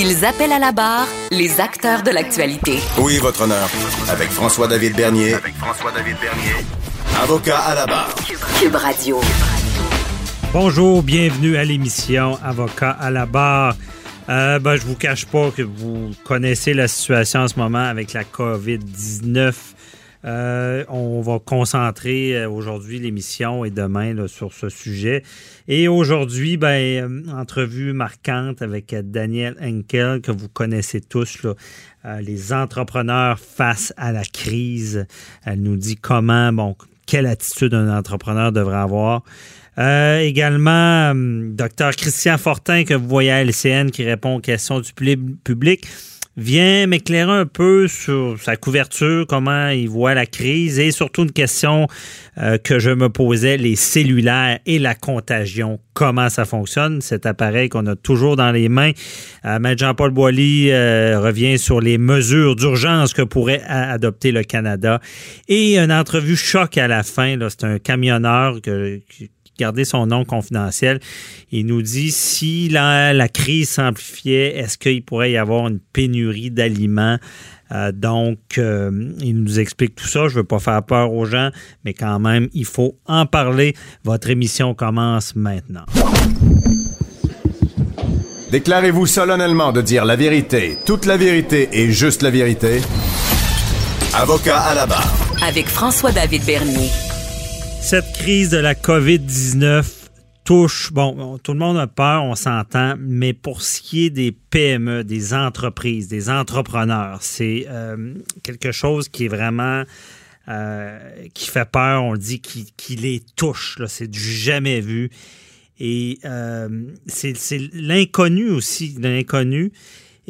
Ils appellent à la barre les acteurs de l'actualité. Oui, votre honneur. Avec François-David Bernier. Avec François-David Bernier. Avocat à la barre. Cube Radio. Bonjour, bienvenue à l'émission Avocat à la barre. Euh, ben, je vous cache pas que vous connaissez la situation en ce moment avec la COVID-19. Euh, on va concentrer euh, aujourd'hui l'émission et demain sur ce sujet. Et aujourd'hui, ben, euh, entrevue marquante avec Daniel Henkel, que vous connaissez tous, les entrepreneurs face à la crise. Elle nous dit comment, bon, quelle attitude un entrepreneur devrait avoir. Également, docteur Christian Fortin, que vous voyez à LCN, qui répond aux questions du public, vient m'éclairer un peu sur sa couverture, comment il voit la crise et surtout une question euh, que je me posais, les cellulaires et la contagion, comment ça fonctionne, cet appareil qu'on a toujours dans les mains. Euh, Maître Jean-Paul Boilly euh, revient sur les mesures d'urgence que pourrait adopter le Canada et une entrevue choc à la fin. C'est un camionneur que, garder son nom confidentiel. Il nous dit si la, la crise s'amplifiait, est-ce qu'il pourrait y avoir une pénurie d'aliments? Euh, donc, euh, il nous explique tout ça. Je ne veux pas faire peur aux gens, mais quand même, il faut en parler. Votre émission commence maintenant. Déclarez-vous solennellement de dire la vérité, toute la vérité et juste la vérité. Avocat à la barre. Avec François-David Bernier. Cette crise de la COVID-19 touche, bon, tout le monde a peur, on s'entend, mais pour ce qui est des PME, des entreprises, des entrepreneurs, c'est euh, quelque chose qui est vraiment... Euh, qui fait peur, on dit, qui, qui les touche. C'est du jamais vu. Et euh, c'est l'inconnu aussi, l'inconnu.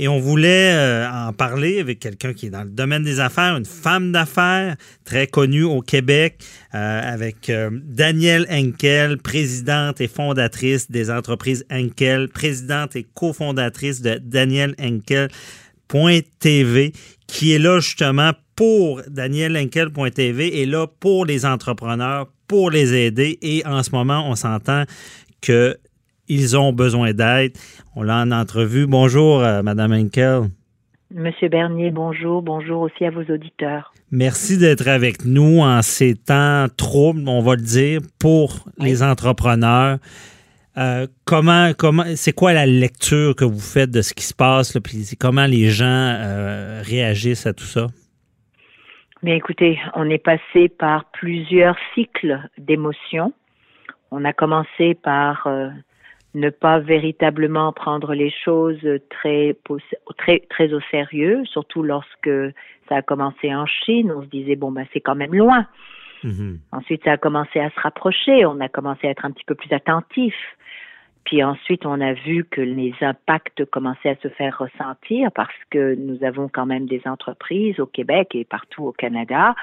Et on voulait euh, en parler avec quelqu'un qui est dans le domaine des affaires, une femme d'affaires très connue au Québec, euh, avec euh, Danielle Henkel, présidente et fondatrice des entreprises Henkel, présidente et cofondatrice de Daniel Henkel.tv, qui est là justement pour Daniel Henkel.tv et là pour les entrepreneurs, pour les aider. Et en ce moment, on s'entend que ils ont besoin d'aide. On l'a en entrevue. Bonjour, euh, Madame Henkel. Monsieur Bernier, bonjour. Bonjour aussi à vos auditeurs. Merci d'être avec nous en ces temps troubles, on va le dire, pour les entrepreneurs. Euh, comment, comment, c'est quoi la lecture que vous faites de ce qui se passe, là, puis comment les gens euh, réagissent à tout ça? Bien, écoutez, on est passé par plusieurs cycles d'émotions. On a commencé par ne pas véritablement prendre les choses très, très, très au sérieux, surtout lorsque ça a commencé en Chine. On se disait, bon, ben, c'est quand même loin. Mm-hmm. Ensuite, ça a commencé à se rapprocher. On a commencé à être un petit peu plus attentif. Puis ensuite, on a vu que les impacts commençaient à se faire ressentir parce que nous avons quand même des entreprises au Québec et partout au Canada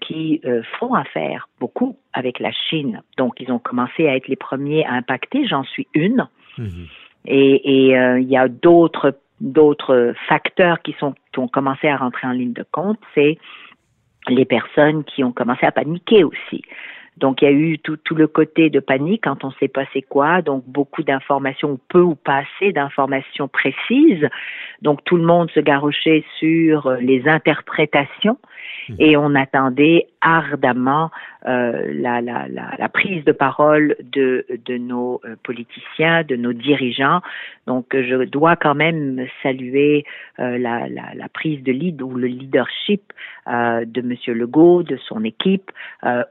qui euh, font affaire beaucoup avec la Chine. Donc, ils ont commencé à être les premiers à impacter. J'en suis une. Mhm. Et, euh, il y a d'autres d'autres facteurs qui sont qui ont commencé à rentrer en ligne de compte. C'est les personnes qui ont commencé à paniquer aussi. Donc, il y a eu tout, tout le côté de panique quand on ne sait pas c'est quoi. Donc, beaucoup d'informations, peu ou pas assez d'informations précises. Donc, tout le monde se garochait sur euh, les interprétations mmh. et on attendait ardemment euh, la, la, la, la, prise de parole de, de nos euh, politiciens, de nos dirigeants. Donc, je dois quand même saluer euh, la, la, la, prise de lead ou le leadership euh, de Monsieur Legault, de son équipe,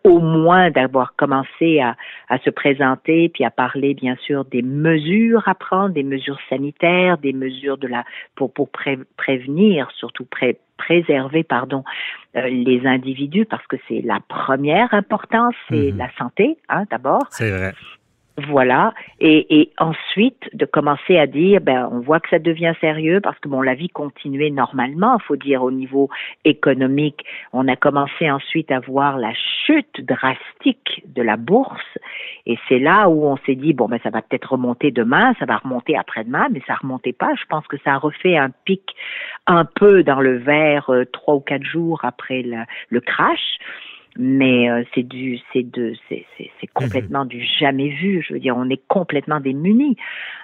au moins d'avoir commencé à, à, se présenter puis à parler bien sûr des mesures à prendre, des mesures sanitaires, des mesures de la pour pour prévenir, surtout pré préserver pardon euh, les individus parce que c'est la première importance, c'est mm-hmm. la santé hein, d'abord. C'est vrai. Voilà. Et, et, ensuite, de commencer à dire, ben, on voit que ça devient sérieux parce que bon, la vie continuait normalement. Faut dire au niveau économique, on a commencé ensuite à voir la chute drastique de la bourse. Et c'est là où on s'est dit, bon, ben, ça va peut-être remonter demain, ça va remonter après-demain, mais ça remontait pas. Je pense que ça a refait un pic un peu dans le vert euh, trois ou quatre jours après le crash mais euh, c'est du c'est de c'est c'est complètement du jamais vu je veux dire on est complètement démunis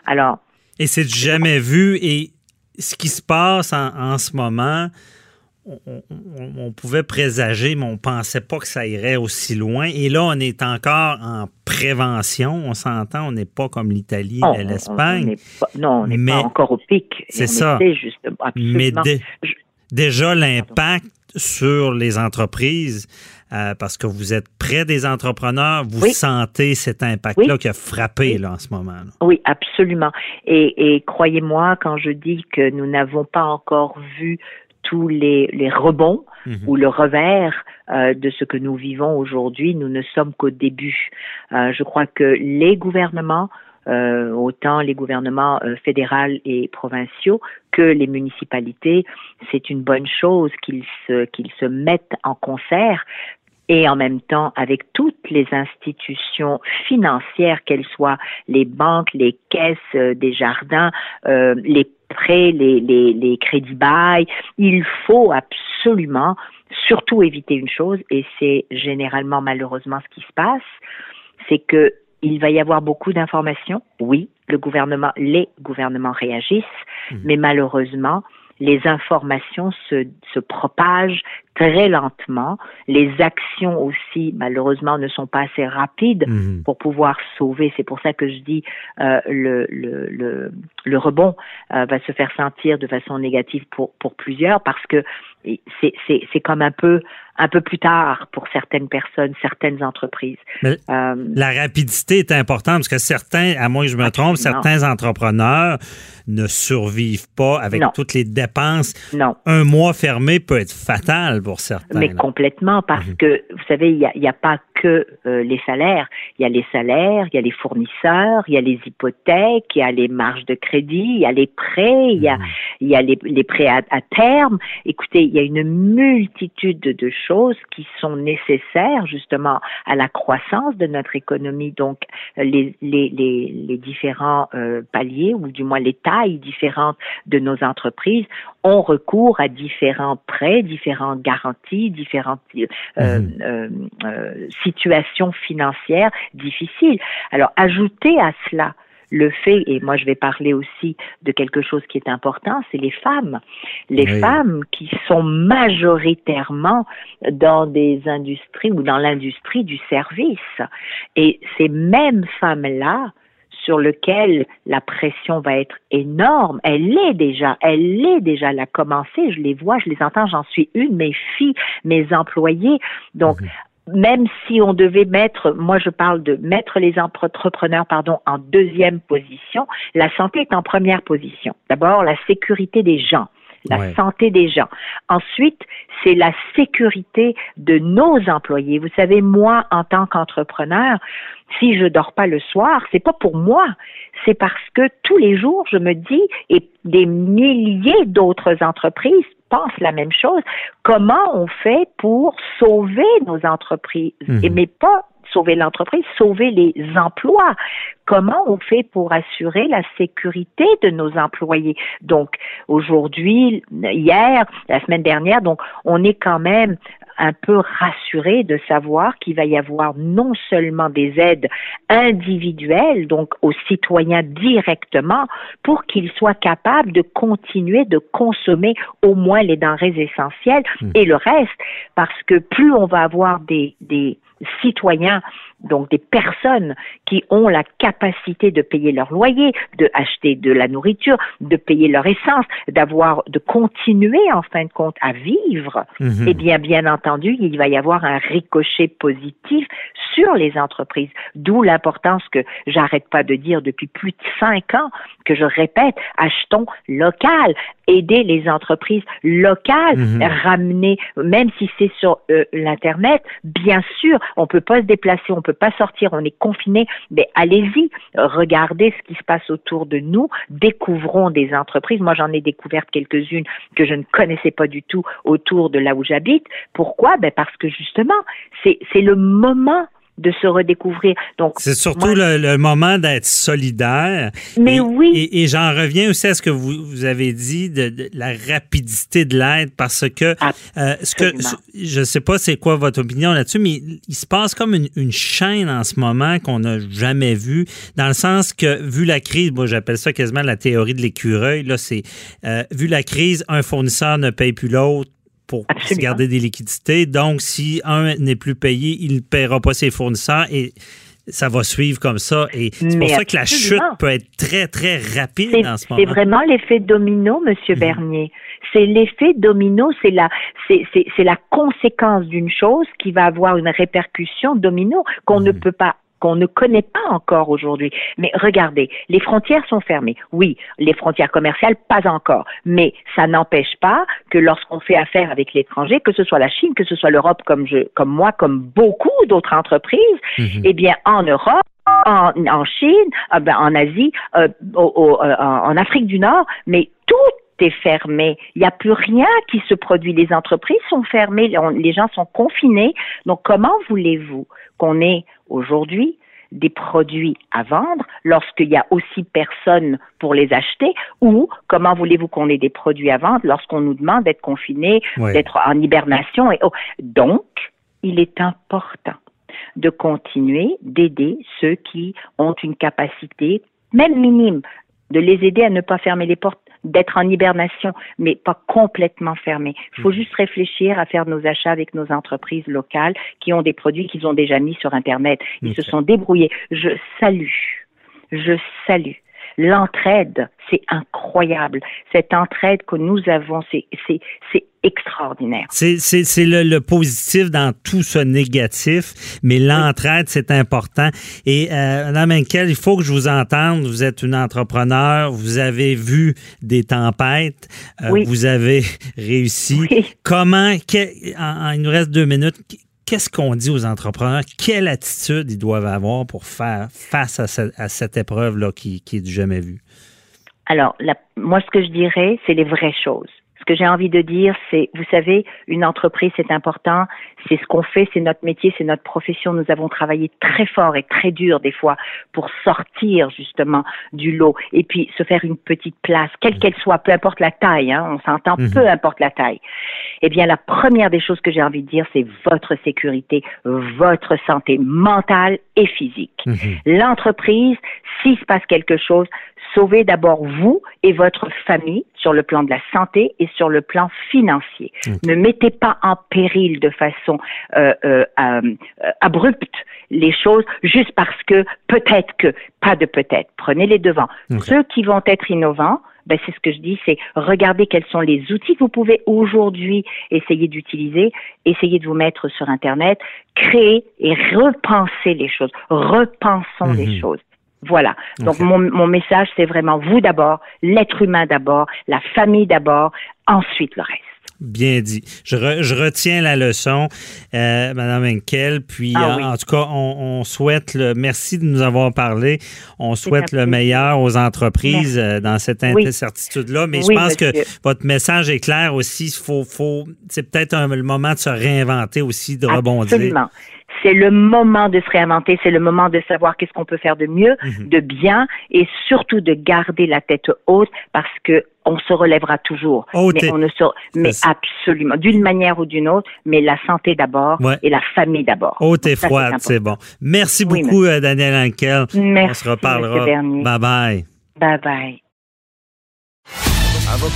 alors et c'est du jamais vu et ce qui se passe en, en ce moment on, on, on, pouvait présager, mais on pensait pas que ça irait aussi loin. Et là, on est encore en prévention. On s'entend, on n'est pas comme l'Italie et l'Espagne. Non, on n'est pas encore au pic. C'est ça. Justement, mais dé, déjà, l'impact sur les entreprises, euh, parce que vous êtes près des entrepreneurs, vous oui. sentez cet impact-là oui. qui a frappé oui. là, en ce moment. Là. Oui, absolument. Et, et croyez-moi, quand je dis que nous n'avons pas encore vu tous les, les rebonds mm -hmm. ou le revers euh, de ce que nous vivons aujourd'hui, nous ne sommes qu'au début. Euh, je crois que les gouvernements euh, autant les gouvernements euh, fédéraux et provinciaux que les municipalités, c'est une bonne chose qu'ils se, qu'ils se mettent en concert et en même temps avec toutes les institutions financières, qu'elles soient les banques, les caisses euh, des jardins, euh, les prêts, les, les, les crédits bail, il faut absolument surtout éviter une chose, et c'est généralement malheureusement ce qui se passe, c'est que il va y avoir beaucoup d'informations. Oui, le gouvernement, les gouvernements réagissent, mmh. mais malheureusement, les informations se, se propagent très lentement. Les actions aussi, malheureusement, ne sont pas assez rapides mmh. pour pouvoir sauver. C'est pour ça que je dis euh, le, le, le, le, rebond euh, va se faire sentir de façon négative pour, pour plusieurs parce que c'est comme un peu un peu plus tard pour certaines personnes, certaines entreprises. Mais euh, la rapidité est importante parce que certains, à moins que je me trompe, certains entrepreneurs ne survivent pas avec non. toutes les dépenses. Non. Un mois fermé peut être fatal pour certains. Mais là. complètement, parce mmh. que, vous savez, il n'y a, a, pas que euh, les salaires. Il y a les salaires, il y a les fournisseurs, il y a les hypothèques, il y a les marges de crédit, il y a les prêts, il y a, il y a les, les prêts à, à, terme. Écoutez, y a une multitude de, choses qui sont nécessaires justement à la croissance de notre économie. Donc, les, les, les, les différents euh, paliers, ou du moins les tailles différentes de nos entreprises, ont recours à différents prêts, différentes garanties, différentes euh, mmh. euh, euh, situations financières difficiles. Alors, ajouter à cela le fait, et moi je vais parler aussi de quelque chose qui est important, c'est les femmes. Les oui. femmes qui sont majoritairement dans des industries ou dans l'industrie du service. Et ces mêmes femmes-là, sur lequel la pression va être énorme. Elle est déjà, elle est déjà, elle a commencé, je les vois, je les entends, j'en suis une, mes filles, mes employés. Donc, mmh même si on devait mettre, moi je parle de mettre les entrepreneurs pardon en deuxième position, la santé est en première position. D'abord la sécurité des gens, la ouais. santé des gens. Ensuite, c'est la sécurité de nos employés. Vous savez, moi en tant qu'entrepreneur, si je dors pas le soir, c'est pas pour moi, c'est parce que tous les jours je me dis et des milliers d'autres entreprises pensent la même chose. Comment on fait pour sauver nos entreprises? Mmh. et mais pas sauver l'entreprise, sauver les emplois. Comment on fait pour assurer la sécurité de nos employés? Donc, aujourd'hui, hier, la semaine dernière, donc, on est quand même un peu rassuré de savoir qu'il va y avoir non seulement des aides individuelles, donc aux citoyens directement, pour qu'ils soient capables de continuer de consommer au moins les denrées essentielles mmh. et le reste, parce que plus on va avoir des, des citoyens, donc des personnes qui ont la capacité de payer leur loyer, de acheter de la nourriture, de payer leur essence, d'avoir, de continuer en fin de compte à vivre, mmh. eh bien, bien entendu, entendu, il va y avoir un ricochet positif sur les entreprises. D'où l'importance que j'arrête pas de dire depuis plus de cinq ans, que je répète, achetons local, aider les entreprises locales, Mhm. ramener, même si c'est sur euh, l'internet, bien sûr, on peut pas se déplacer, on peut pas sortir, on est confiné, mais allez-y, regardez ce qui se passe autour de nous, découvrons des entreprises. Moi, j'en ai découvert quelques-unes que je ne connaissais pas du tout autour de là où j'habite. Pourquoi? Ben parce que justement, c'est c'est le moment de se redécouvrir. Donc C'est surtout moi, le, le moment d'être solidaire. Mais Et- oui. Et, et j'en reviens aussi à ce que vous, vous avez dit de, de la rapidité de l'aide parce que euh, ce que je sais pas c'est quoi votre opinion là-dessus, mais il se passe comme une, une chaîne en ce moment qu'on n'a jamais vue, dans le sens que vu la crise, moi j'appelle ça quasiment la théorie de l'écureuil. Là, c'est euh, vu la crise, un fournisseur ne paye plus l'autre pour se Absolument. garder des liquidités. Donc, si un n'est plus payé, il ne paiera pas ses fournisseurs et ça va suivre comme ça. Et c'est pour ça que la chute peut être très, très rapide C'est en ce c'est moment. vraiment l'effet domino, Monsieur Mhm. Bernier. C'est l'effet domino, c'est la, c'est, c'est, c'est la conséquence d'une chose qui va avoir une répercussion domino qu'on ne Mhm. peut pas qu'on ne connaît pas encore aujourd'hui. Mais regardez, les frontières sont fermées. Oui, les frontières commerciales, pas encore. Mais ça n'empêche pas que lorsqu'on fait affaire avec l'étranger, que ce soit la Chine, que ce soit l'Europe, comme je, comme moi, comme beaucoup d'autres entreprises, Mhm. eh bien, en Europe, en, en Chine, euh, ben, en Asie, euh, au- au- euh, en en Afrique du Nord, mais tout est fermé. Il n'y a plus rien qui se produit. Les entreprises sont fermées, on- les gens sont confinés. Donc, comment voulez-vous qu'on ait aujourd'hui des produits à vendre lorsqu'il y a aussi personne pour les acheter ou comment voulez-vous qu'on ait des produits à vendre lorsqu'on nous demande d'être confinés, d'être en hibernation et oh. donc il est important de continuer d'aider ceux qui ont une capacité, même minime, de les aider à ne pas fermer les portes, d'être en hibernation, mais pas complètement fermés. Il faut juste réfléchir à faire nos achats avec nos entreprises locales qui ont des produits qu'ils ont déjà mis sur Internet. Ils se sont débrouillés. Je salue, je salue. L'entraide, c'est incroyable. Cette entraide que nous avons, c'est, c'est, c'est extraordinaire. C'est, c'est, c'est le, le positif dans tout ce négatif, mais l'entraide, c'est important. Et euh, Madame Henkel, il faut que je vous entende. Vous êtes une entrepreneur, vous avez vu des tempêtes, euh, Oui. vous avez réussi. Oui. Comment, que- en- en- il nous reste deux minutes, qu'est-ce qu'on dit aux entrepreneurs? Quelle attitude ils doivent avoir pour faire face à, ce- à cette épreuve-là qui, qui est du jamais vu? Alors, moi, ce que je dirais, c'est les vraies choses. Ce que j'ai envie de dire, c'est, vous savez, une entreprise, c'est important, c'est ce qu'on fait, c'est notre métier, c'est notre profession. Nous avons travaillé très fort et très dur des fois pour sortir justement du lot et puis se faire une petite place, quelle qu'elle soit, peu importe la taille, hein, on s'entend, Mhm. peu importe la taille. Eh bien, la première des choses que j'ai envie de dire, c'est votre sécurité, votre santé mentale et physique. Mhm. L'entreprise, s'il se passe quelque chose, sauvez d'abord vous et votre famille sur le plan de la santé et sur le plan financier. Ne mettez pas en péril de façon euh, euh, euh, abrupte les choses juste parce que peut-être que, pas de peut-être, prenez les devants. Ceux qui vont être innovants, ben c'est ce que je dis, c'est regarder quels sont les outils que vous pouvez aujourd'hui essayer d'utiliser, essayer de vous mettre sur Internet, créer et repenser les choses. Repensons les Mhm. choses. Voilà. Donc mon, mon message, c'est vraiment vous d'abord, l'être humain d'abord, la famille d'abord, ensuite le reste. Bien dit. Je, re- je retiens la leçon, euh, Madame Henkel. Puis, Ah euh, oui. en tout cas, on, on souhaite le. Merci de nous avoir parlé. On souhaite le meilleur aux entreprises euh, dans cette incertitude-là. Mais Oui, je pense monsieur. que votre message est clair aussi. Faut, faut, c'est peut-être le moment de se réinventer aussi, de rebondir. Absolument. C'est le moment de se réinventer, c'est le moment de savoir qu'est-ce qu'on peut faire de mieux, Mhm. de bien, et surtout de garder la tête haute parce que on se relèvera toujours. Haute mais on ne se, absolument, d'une manière ou d'une autre, mais la santé d'abord Ouais. et la famille d'abord. Haute et Donc ça, froide, c'est bon. Merci Oui, beaucoup, euh, Daniel Henkel. on Merci, se reparlera. Monsieur Bernier. Bye bye. Bye bye.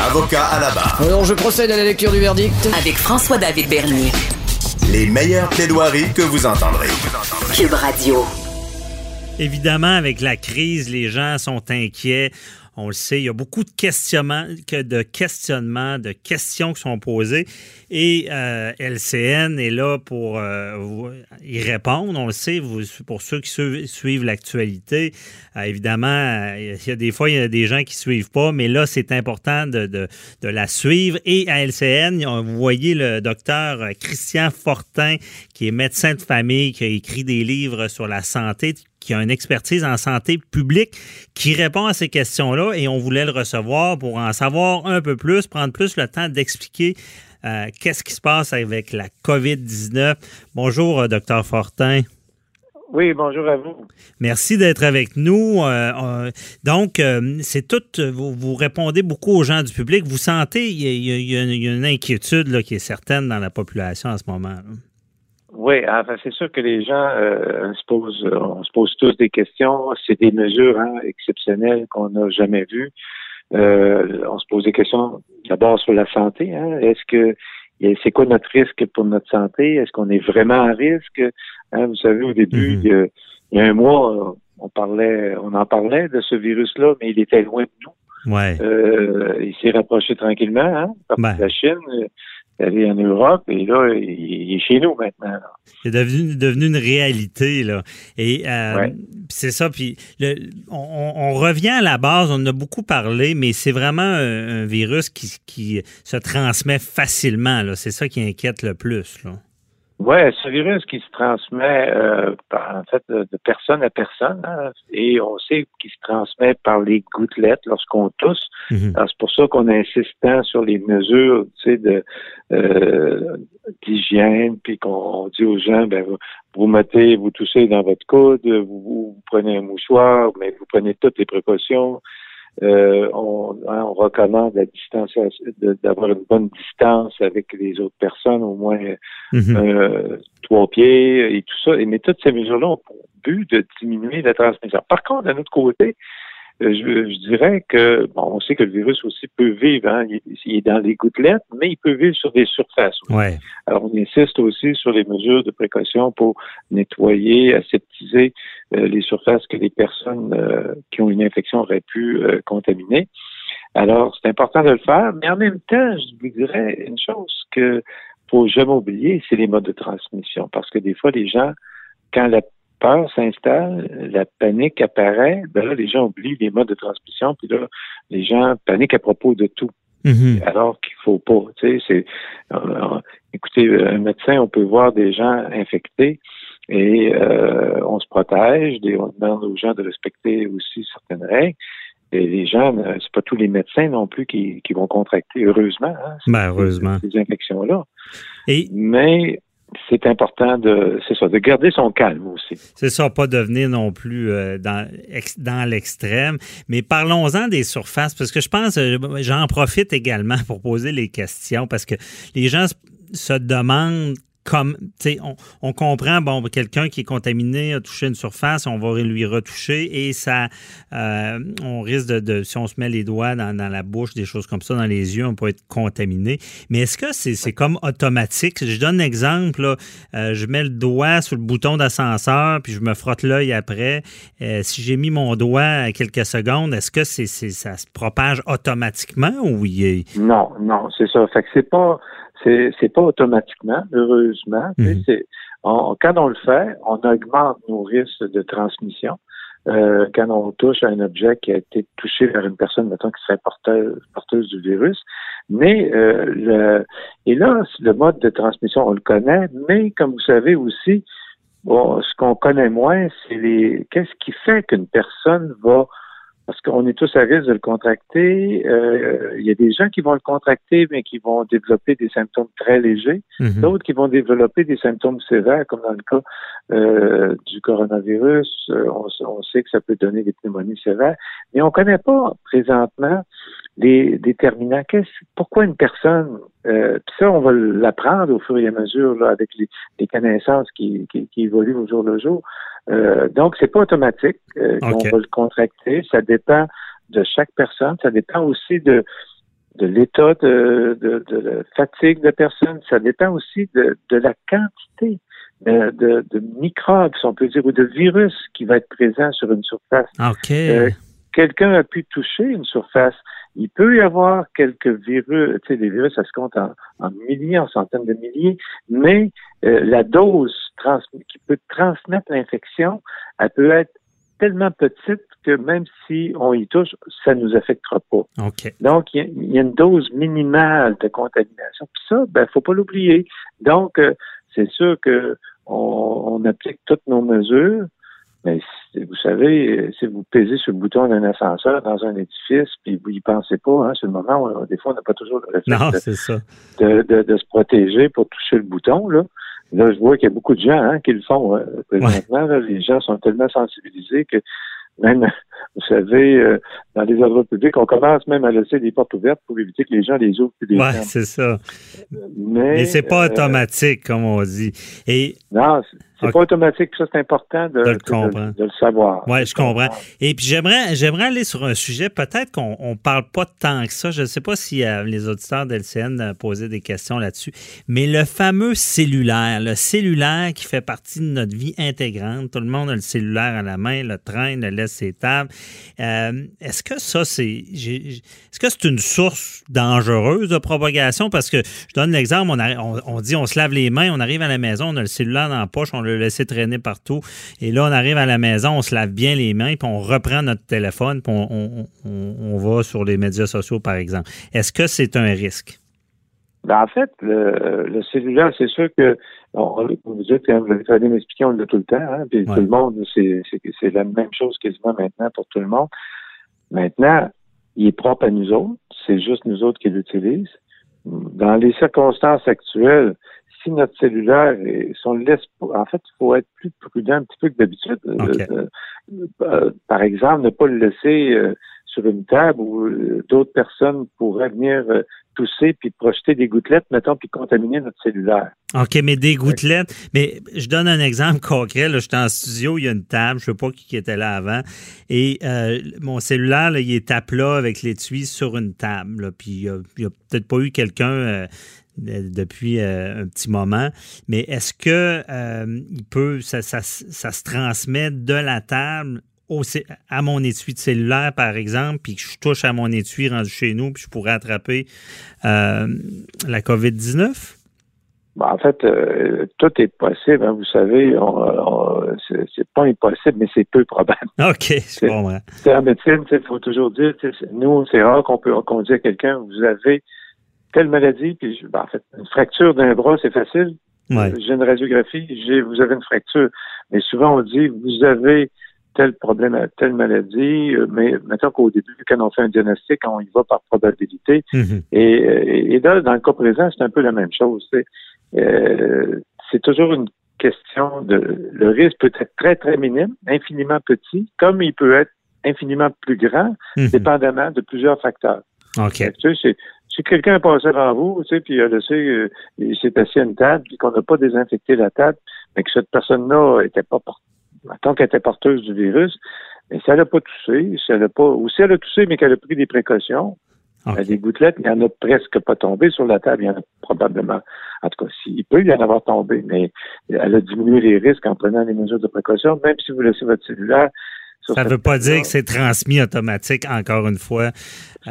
Avocat à la barre. Alors je procède à la lecture du verdict. Avec François-David Bernier. Les meilleures plaidoiries que vous entendrez. Cube Radio. Évidemment, avec la crise, les gens sont inquiets. On le sait, il y a beaucoup de questionnements, de de questions qui sont posées et euh, LCN est là pour y répondre. On le sait, pour ceux qui suivent l'actualité, évidemment, il y a des fois, il y a des gens qui ne suivent pas, mais là, c'est important de, de, de, la suivre. Et à LCN, vous voyez le docteur Christian Fortin, qui est médecin de famille, qui a écrit des livres sur la santé, qui a une expertise en santé publique, qui répond à ces questions-là et on voulait le recevoir pour en savoir un peu plus, prendre plus le temps d'expliquer euh, qu'est-ce qui se passe avec la COVID-19. Bonjour, euh, docteur Fortin. Oui, bonjour à vous. Merci d'être avec nous. Euh, donc, c'est tout, vous, répondez beaucoup aux gens du public. Vous sentez, il y a, une inquiétude là, qui est certaine dans la population en ce moment. Oui, enfin, c'est sûr que les gens euh, se posent, on se pose tous des questions. C'est des mesures hein, exceptionnelles qu'on n'a jamais vues. Euh, on se pose des questions d'abord sur la santé. Hein. Est-ce que c'est quoi notre risque pour notre santé? Est-ce qu'on est vraiment à risque? Hein, Vous savez, au début, mm-hmm. il, y a, un mois, on parlait, on en parlait de ce virus-là, mais il était loin de nous. Ouais. Euh, il s'est rapproché tranquillement, hein, ben. la Chine aller en Europe et là, il, est chez nous maintenant. C'est devenu, devenu une réalité, là. Et euh, c'est ça, puis on, revient à la base, on en a beaucoup parlé, mais c'est vraiment un, virus qui, qui, se transmet facilement, là. C'est ça qui inquiète le plus, là. Oui, c'est un virus qui se transmet euh, en fait de, personne à personne hein, et on sait qu'il se transmet par les gouttelettes lorsqu'on tousse. Mhm. C'est pour ça qu'on insiste tant sur les mesures tu sais, de euh, d'hygiène, puis qu'on dit aux gens ben vous, vous, mettez, vous toussez dans votre coude, vous, vous, prenez un mouchoir, mais vous prenez toutes les précautions. Euh, on, hein, on, recommande la distanciation, d'avoir une bonne distance avec les autres personnes, au moins mhm. euh, trois pieds et tout ça. Et mais toutes ces mesures-là ont pour but de diminuer la transmission. Par contre, d'un autre côté, euh, je, dirais que bon, on sait que le virus aussi peut vivre, hein, il, est dans les gouttelettes, mais il peut vivre sur des surfaces. Ouais. Alors on insiste aussi sur les mesures de précaution pour nettoyer, aseptiser euh, les surfaces que les personnes euh, qui ont une infection auraient pu contaminer. Alors c'est important de le faire, mais en même temps, je vous dirais une chose que faut jamais oublier, c'est les modes de transmission, parce que des fois les gens quand la peur s'installe, la panique apparaît, ben là, les gens oublient les modes de transmission, puis là, les gens paniquent à propos de tout. Mm-hmm. Alors qu'il faut pas, tu sais, c'est, écoutez, un médecin, on peut voir des gens infectés et euh, on se protège, on demande aux gens de respecter aussi certaines règles. Et les gens, euh, c'est pas tous les médecins non plus qui, qui vont contracter, heureusement, hein, ben, heureusement. ces infections-là. Et... Mais c'est important de, c'est ça, de garder son calme aussi. C'est ça, pas devenir non plus euh, dans, dans l'extrême. Mais parlons-en des surfaces, parce que je pense, euh, j'en profite également pour poser les questions, parce que les gens se demandent comme, on, on comprend, bon, quelqu'un qui est contaminé a touché une surface, on va lui retoucher et ça, euh, on risque de, si on se met les doigts dans, la bouche, des choses comme ça, dans les yeux, on peut être contaminé. Mais est-ce que c'est comme automatique? Je donne un exemple, euh, je mets le doigt sur le bouton d'ascenseur, puis je me frotte l'œil après. Euh, si j'ai mis mon doigt quelques secondes, est-ce que c'est ça se propage automatiquement ou il Non, non, c'est ça. C'est pas c'est c'est pas automatiquement, heureusement. Mhm. C'est quand on le fait, on augmente nos risques de transmission. Euh, quand on touche à un objet qui a été touché par une personne, mettons, qui serait porteuse, porteuse du virus. Mais euh, le, et là, le mode de transmission, on le connaît, mais comme vous savez aussi, bon, ce qu'on connaît moins, c'est les qu'est-ce qui fait qu'une personne va parce qu'on est tous à risque de le contracter. Euh, il y a des gens qui vont le contracter, mais qui vont développer des symptômes très légers. Mhm. D'autres qui vont développer des symptômes sévères, comme dans le cas euh, du coronavirus. Euh, on, sait que ça peut donner des pneumonies sévères. Mais on ne connaît pas présentement les déterminants. pourquoi une personne, euh, ça, on va l'apprendre au fur et à mesure là, avec les, connaissances qui, qui, qui évoluent au jour le jour. Euh, donc, c'est pas automatique euh, qu'on va le contracter. Ça dépend de chaque personne. Ça dépend aussi de, de l'état de, de, de, fatigue de personne. Ça dépend aussi de, de la quantité de, de, microbes, si on peut dire, ou de virus qui va être présent sur une surface. OK. Euh, quelqu'un a pu toucher une surface, il peut y avoir quelques virus, tu sais, les virus, ça se compte en, milliers, en centaines de milliers, mais euh, la dose qui peut transmettre l'infection, elle peut être tellement petite que même si on y touche, ça ne nous affectera pas. Donc, il y, a une dose minimale de contamination. Puis ça, ben, faut pas l'oublier. Donc, euh, c'est sûr que on, applique toutes nos mesures, mais vous savez, si vous pesez sur le bouton d'un ascenseur dans un édifice, puis vous y pensez pas, hein, sur le moment, des fois, on n'a pas toujours le réflexe de, de, de, se protéger pour toucher le bouton. Là. Là, je vois qu'il y a beaucoup de gens hein, qui le font hein, présentement. les gens sont tellement sensibilisés que même, vous savez, euh, dans les endroits publics, on commence même à laisser des portes ouvertes pour éviter que les gens les ouvrent plus des Oui, c'est ça. Mais, Mais c'est pas euh, automatique, comme on dit. Et non, c'est pas automatique, ça c'est important de, le savoir. Oui, je comprends. Et puis j'aimerais j'aimerais aller sur un sujet, peut-être qu'on ne parle pas tant que ça. Je ne sais pas si euh, les auditeurs d'LCN posaient des questions là-dessus, mais le fameux cellulaire, le cellulaire qui fait partie de notre vie intégrante. Tout le monde a le cellulaire à la main, le train, le laisse ses tables. Euh, est-ce que ça, c'est est-ce que c'est une source dangereuse de propagation? Parce que je donne l'exemple, on, on, dit on se lave les mains, on arrive à la maison, on a le cellulaire dans la poche, on le laisser traîner partout. Et là, on arrive à la maison, on se lave bien les mains, puis on reprend notre téléphone, puis on, va sur les médias sociaux, par exemple. Est-ce que c'est un risque? Ben, en fait, le, cellulaire, c'est sûr que vous dites, quand vous avez m'expliquer, on l'a tout le temps, hein, puis tout le monde, c'est la même chose quasiment maintenant pour tout le monde. Maintenant, il est propre à nous autres, c'est juste nous autres qui l'utilisent. Dans les circonstances actuelles, si notre cellulaire, si on le laisse, en fait, il faut être plus prudent un petit peu que d'habitude. Euh, euh, euh, par exemple, ne pas le laisser sur une table où d'autres personnes pourraient venir tousser puis projeter des gouttelettes, mettons, puis contaminer notre cellulaire. OK, mais des gouttelettes. Mais je donne un exemple concret. Là, j'étais en studio, il y a une table, je ne sais pas qui était là avant, et mon cellulaire, il est à plat avec l'étui sur une table. puis il n'y a, peut-être pas eu quelqu'un depuis euh, un petit moment. Mais est-ce que euh, il peut, ça, se transmet de la table à mon étui de cellulaire, par exemple, puis que je touche à mon étui rendu chez nous, puis je pourrais attraper euh, la COVID-19? Ben, en fait, tout est possible. Hein, vous savez, c'est pas impossible, mais c'est peu probable. OK, c'est bon. C'est en médecine, il faut toujours dire, nous, c'est rare qu'on peut qu'on dise à quelqu'un, vous avez telle maladie, puis ben, en fait, une fracture d'un bras, c'est facile. J'ai une radiographie, j'ai, vous avez une fracture. Mais souvent, on dit, vous avez tel problème, telle maladie, euh, mais maintenant qu'au début, quand on fait un diagnostic, on y va par probabilité. Mm-hmm. et, et, là, dans le cas présent, c'est un peu la même chose. C'est, euh, c'est toujours une question de... Le risque peut être très, très minime, infiniment petit, comme il peut être infiniment plus grand, mm-hmm. dépendamment de plusieurs facteurs. OK. Tu sais, si quelqu'un est passé avant vous, tu sais, puis il a laissé, euh, il s'est assis à une table, puis qu'on n'a pas désinfecté la table, mais que cette personne-là était pas tant qu'elle était porteuse du virus, mais si elle n'a pas toussé, si elle a pas, ou si elle a toussé, mais qu'elle a pris des précautions, okay. des gouttelettes, il n'y en a presque pas tombé sur la table, il y en a probablement, en tout cas, s'il peut y en avoir tombé, mais elle a diminué les risques en prenant des mesures de précaution, même si vous laissez votre cellulaire ça ne veut pas dire que c'est transmis automatique, encore une fois.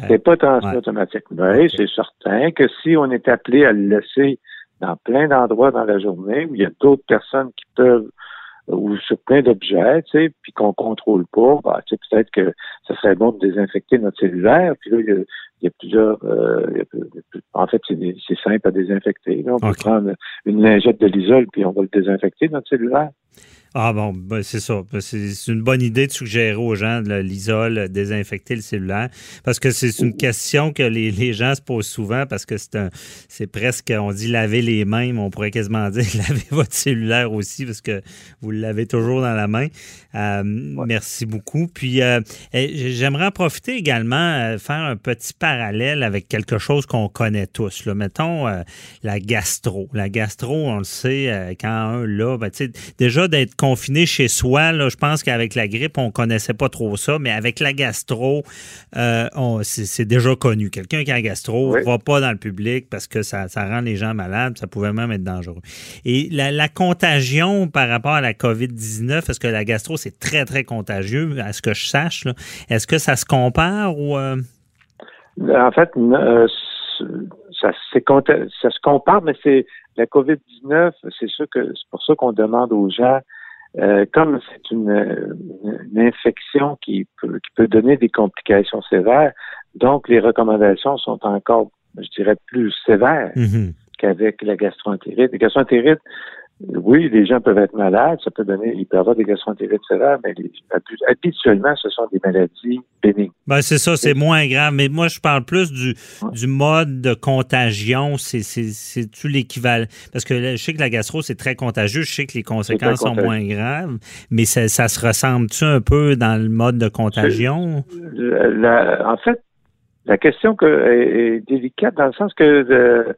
C'est pas transmis automatique. Mais c'est certain que si on est appelé à le laisser dans plein d'endroits dans la journée où il y a d'autres personnes qui peuvent ou sur plein d'objets, tu sais, puis qu'on contrôle pas, bah, tu sais, peut-être que ça serait bon de désinfecter notre cellulaire. Puis là, il y a, plusieurs. Euh, en fait, c'est simple à désinfecter. on peut prendre une lingette de l'isole puis on va le désinfecter notre cellulaire. Ah bon, ben c'est ça. Ben, c'est une bonne idée de suggérer aux gens de l'isole, désinfecter le cellulaire, parce que c'est une question que les, gens se posent souvent, parce que c'est un, c'est presque, on dit laver les mains, mais on pourrait quasiment dire laver votre cellulaire aussi, parce que vous l'avez toujours dans la main. Euh, merci beaucoup. Puis euh, j'aimerais en profiter également, euh, faire un petit parallèle avec quelque chose qu'on connaît tous. Là. Mettons la gastro. La gastro, on le sait, quand un là, ben, déjà d'être confiné chez soi. Là, je pense qu'avec la grippe, on connaissait pas trop ça, mais avec la gastro, euh, c'est déjà connu. Quelqu'un qui a un gastro ne va pas dans le public parce que ça, ça, rend les gens malades, ça pouvait même être dangereux. Et la, contagion par rapport à la COVID-19, est-ce que la gastro, c'est très, très contagieux, à ce que je sache? Est-ce que ça se compare ou... Euh? En fait, ça, ça se compare, mais c'est la COVID-19, c'est sûr que c'est pour ça qu'on demande aux gens, euh, comme c'est une, infection qui peut, qui peut donner des complications sévères, donc les recommandations sont encore, je dirais, plus sévères mm-hmm. qu'avec la gastroentérite. La gastroentérite, oui, les gens peuvent être malades, ça peut donner, il peut avoir des gastroentérites sévères, mais habituellement, ce sont des maladies bénignes. Ben, c'est ça, c'est moins grave. Mais moi, je parle plus du, du mode de contagion. C'est-tu l'équivalent? Parce que je sais que la gastro, c'est très contagieux. Je sais que les conséquences sont moins graves, mais ça, ça se ressemble-tu un peu dans le mode de contagion? en fait, la question que, est, délicate dans le sens que euh,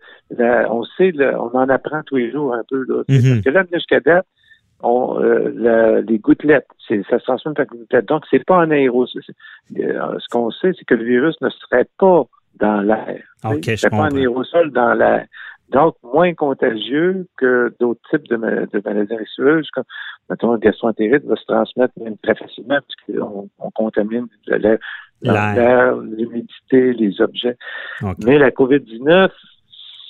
on sait, on en apprend tous les jours un peu. Là, mm-hmm. Parce que là, jusqu'à date, on, euh, les gouttelettes, ça se transmet par gouttelettes. Donc, c'est pas un aérosol. Euh, ce qu'on sait, c'est que le virus ne serait pas dans l'air. Okay, c'est pas un aérosol dans l'air. Donc, moins contagieux que d'autres types de, de maladies infectieuses, comme, mettons, le gastroentérite va se transmettre même très facilement parce qu'on on contamine l'air l'air, l'humidité, les objets. Mais la COVID-19,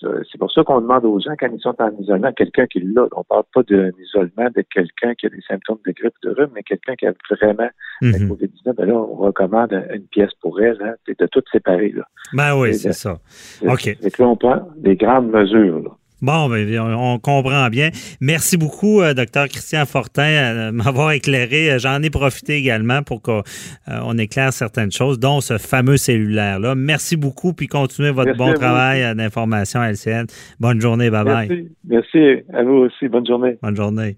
c'est pour ça qu'on demande aux gens, quand ils sont en isolement, quelqu'un qui l'a, on ne parle pas d'un isolement de quelqu'un qui a des symptômes de grippe de rhume, mais quelqu'un qui a vraiment la mhm. COVID-19, ben là, on recommande une pièce pour elle, hein, de tout séparer. Là. Ben oui, c'est ça. OK. Et puis on prend des grandes mesures. Là. Bon, ben, on comprend bien. Merci beaucoup, euh, docteur Christian Fortin, euh, de m'avoir éclairé. Euh, j'en ai profité également pour qu'on éclaire certaines choses, dont ce fameux cellulaire-là. Merci beaucoup, puis continuez votre bon travail d'information à LCN. Bonne journée, bye-bye. Merci. Merci à vous aussi. Bonne journée. Bonne journée.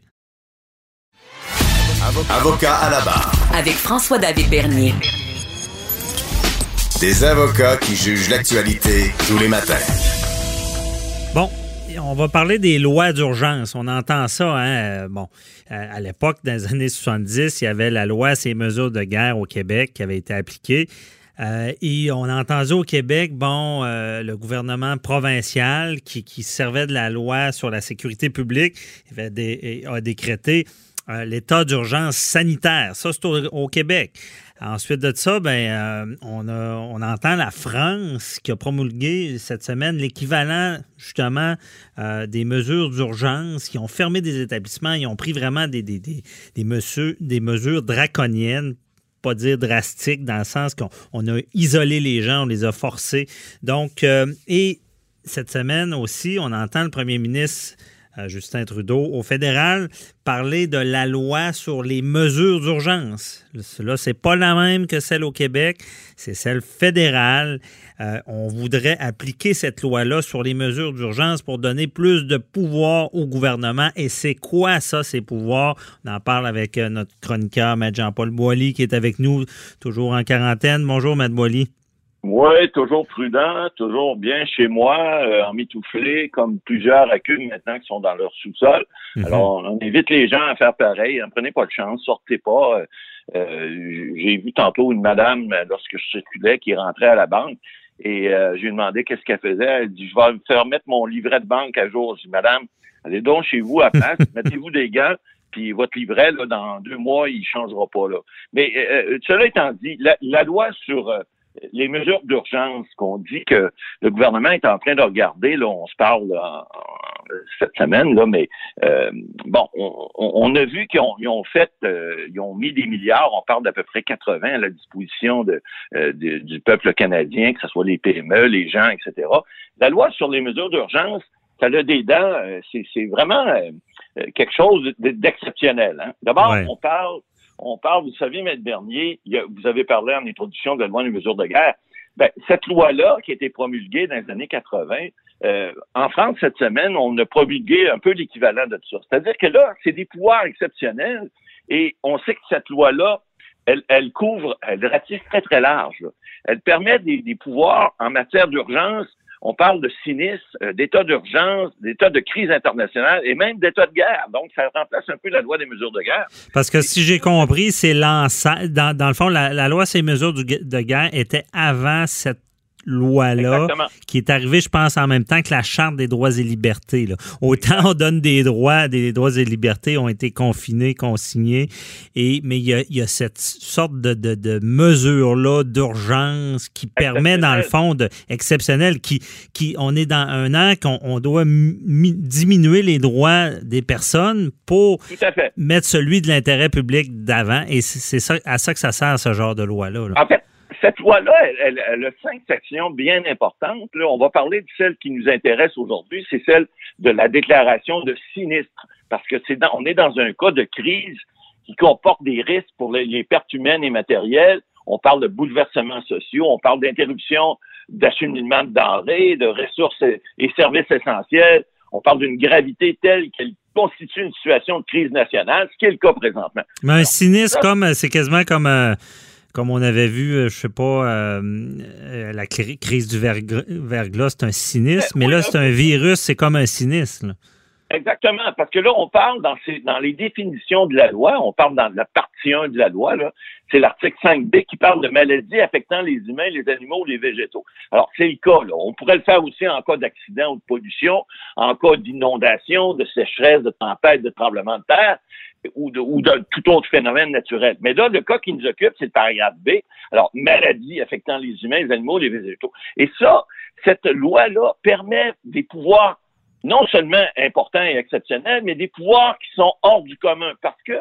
Avocat à la barre. Avec François-David Bernier. Des avocats qui jugent l'actualité tous les matins. Bon, on va parler des lois d'urgence. On entend ça, hein? Bon, à l'époque, dans les années 70, il y avait la loi ces mesures de guerre au Québec qui avait été appliquée. Euh, et on a entendu au Québec, bon, euh, le gouvernement provincial qui, servait de la loi sur la sécurité publique a décrété euh, l'état d'urgence sanitaire. Ça, c'est au, Québec. Ensuite de ça, ben, euh, on, entend la France qui a promulgué cette semaine l'équivalent justement euh, des mesures d'urgence, qui ont fermé des établissements, ils ont pris vraiment des, des, des, mesures, des mesures draconiennes pas dire drastiques, dans le sens qu'on a isolé les gens, on les a forcés. Donc, et cette semaine aussi, on entend le premier ministre Justin Trudeau au fédéral parler de la loi sur les mesures d'urgence. Là, c'est pas la même que celle au Québec, c'est celle fédérale. Euh, on voudrait appliquer cette loi-là sur les mesures d'urgence pour donner plus de pouvoir au gouvernement. Et c'est quoi ça, ces pouvoirs? On en parle avec euh, notre chroniqueur, M. Jean-Paul Boilly, qui est avec nous, toujours en quarantaine. Bonjour, M. Boilly. Oui, toujours prudent, toujours bien chez moi, euh, en mitouflé, comme plusieurs accus maintenant qui sont dans leur sous-sol. Mhm. Alors, on invite les gens à faire pareil. Ne prenez pas de chance, sortez pas. Euh, euh, j'ai vu tantôt une madame, lorsque je circulais, qui rentrait à la banque et je lui ai demandé qu'est-ce qu'elle faisait. Elle dit, je vais me faire mettre mon livret de banque à jour. Je dis, madame, allez donc chez vous à place, mettez-vous des gants, puis votre livret, là, dans deux mois, il changera pas. là. Mais cela étant dit, la, la loi sur les mesures d'urgence qu'on dit que le gouvernement est en train de regarder, là, on se parle cette semaine, là, mais euh, bon, on, a vu qu'ils ont, fait, euh, ils ont mis des milliards, on parle d'à peu près 80 à la disposition euh, de, du peuple canadien, que ce soit les PME, les gens, etc. La loi sur les mesures d'urgence, ça a des dents, c'est vraiment quelque chose d'exceptionnel. Hein. D'abord, on parle on parle, vous savez, Maître Bernier, vous avez parlé en introduction de la loi des mesures de guerre. Ben, cette loi-là, qui a été promulguée dans les années 80, euh, en France, cette semaine, on a promulgué un peu l'équivalent de ça. C'est-à-dire que là, c'est des pouvoirs exceptionnels et on sait que cette loi-là, elle, couvre, elle ratisse très, très large. Elle permet des, pouvoirs en matière d'urgence on parle de sinistre, euh, d'état d'urgence, d'état de crise internationale et même d'état de guerre. Donc, ça remplace un peu la loi des mesures de guerre. Parce que si j'ai compris, c'est l'ensemble. Dans, le fond, la, la loi ces mesures de guerre était avant cette loi-là, qui est arrivée, je pense, en même temps que la Charte des droits et libertés. Là. Autant on donne des droits, des droits et libertés ont été confinés, consignés, et, mais il y a, il y a cette sorte de, de, de mesure-là d'urgence qui permet, dans le fond, de, exceptionnel, qui, qui, on est dans un an qu'on on doit diminuer les droits des personnes pour mettre celui de l'intérêt public d'avant, et c'est ça, à ça que ça sert, ce genre de loi-là. Là. En fait, cette loi-là, elle, a cinq sections bien importantes. Là, on va parler de celle qui nous intéresse aujourd'hui, c'est celle de la déclaration de sinistre, parce que c'est on est dans un cas de crise qui comporte des risques pour les, pertes humaines et matérielles. On parle de bouleversements sociaux, on parle d'interruption d'acheminement de denrées, de ressources et services essentiels. On parle d'une gravité telle qu'elle constitue une situation de crise nationale, ce qui est le cas présentement. Mais un sinistre, comme c'est quasiment comme un comme on avait vu, euh, je sais pas, euh, euh, la crise du verglas, c'est un sinistre, mais là, c'est un virus, c'est comme un sinistre. Exactement, parce que là, on parle dans, les définitions de la loi, on parle dans la partie 1 de la loi, c'est l'article 5b qui parle de maladies affectant les humains, les animaux, les végétaux. Alors, c'est le cas, là. On pourrait le faire aussi en cas d'accident ou de pollution, en cas d'inondation, de sécheresse, de tempête, de tremblement de terre, ou de, ou de tout autre phénomène naturel. Mais là, le cas qui nous occupe, c'est le paragraphe B. Alors, maladies affectant les humains, les animaux, les végétaux. Et ça, cette loi-là permet des pouvoirs non seulement importants et exceptionnels, mais des pouvoirs qui sont hors du commun parce que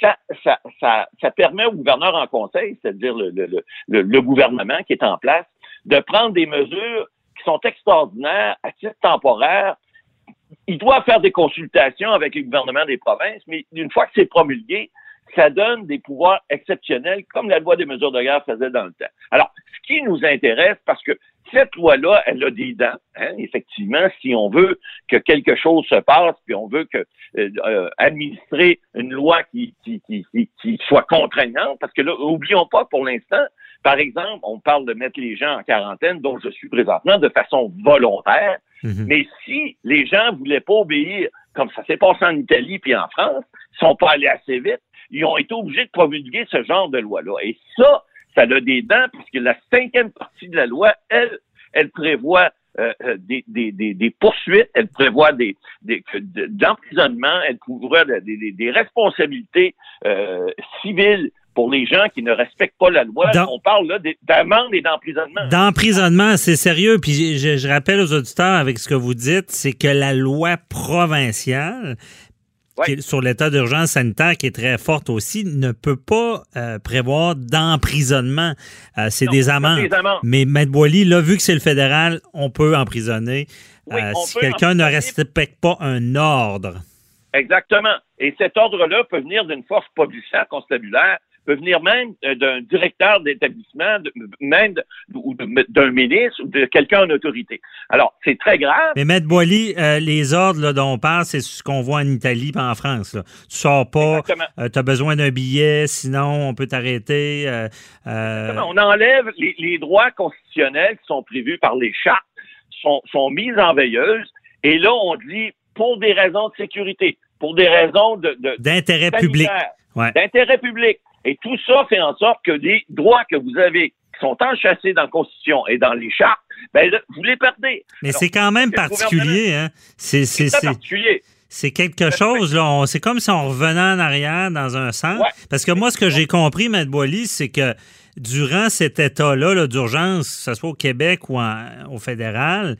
ça, ça, ça, ça permet au gouverneur en conseil, c'est-à-dire le, le, le, le, gouvernement qui est en place, de prendre des mesures qui sont extraordinaires à titre temporaire il doit faire des consultations avec le gouvernement des provinces, mais une fois que c'est promulgué, ça donne des pouvoirs exceptionnels, comme la loi des mesures de guerre faisait dans le temps. Alors, ce qui nous intéresse, parce que cette loi-là, elle a des dents. Hein, effectivement, si on veut que quelque chose se passe, puis on veut que euh, euh, administrer une loi qui, qui, qui, qui, soit contraignante, parce que là, oublions pas pour l'instant, par exemple, on parle de mettre les gens en quarantaine, dont je suis présentement, de façon volontaire. Mhm. Mais si les gens voulaient pas obéir, comme ça s'est passé en Italie puis en France, ils sont pas allés assez vite, ils ont été obligés de promulguer ce genre de loi-là. Et ça, ça a des dents, puisque la cinquième partie de la loi, elle, elle prévoit euh, euh, des, des, des, poursuites, elle prévoit des, des d'emprisonnement, elle prévoit des, des responsabilités euh, civiles pour les gens qui ne respectent pas la loi. on parle là d'amende et d'emprisonnement. D'emprisonnement, c'est sérieux. Puis je, rappelle aux auditeurs avec ce que vous dites, c'est que la loi provinciale sur l'état d'urgence sanitaire qui est très forte aussi, ne peut pas euh, prévoir d'emprisonnement. Euh, c'est des, amendes. Mais Maître Boily, là, vu que c'est le fédéral, on peut emprisonner euh, si quelqu'un ne respecte pas un ordre. Exactement. Et cet ordre-là peut venir d'une force policière constabulaire peut venir même euh, d'un directeur d'établissement, même d'un ministre ou de quelqu'un en autorité. Alors, c'est très grave. Mais Maître Boily, euh, les ordres dont on parle, c'est ce qu'on voit en Italie et en France. Là. Tu sors pas, euh, tu as besoin d'un billet, sinon on peut t'arrêter. On enlève les, droits constitutionnels qui sont prévus par les chartes, sont, sont mis en veilleuse, et là, on dit pour des raisons de sécurité, pour des raisons de... D'intérêt public. D'intérêt public. Et tout ça fait en sorte que les droits que vous avez qui sont enchâssés dans la Constitution et dans les chartes, ben, vous les perdez. Mais c'est quand même particulier, hein? C'est particulier. C'est quelque chose, là. C'est comme si on revenait en arrière dans un sens. Parce que moi, ce que j'ai compris, M. Boily, c'est que durant cet état-là d'urgence, que ce soit au Québec ou au fédéral,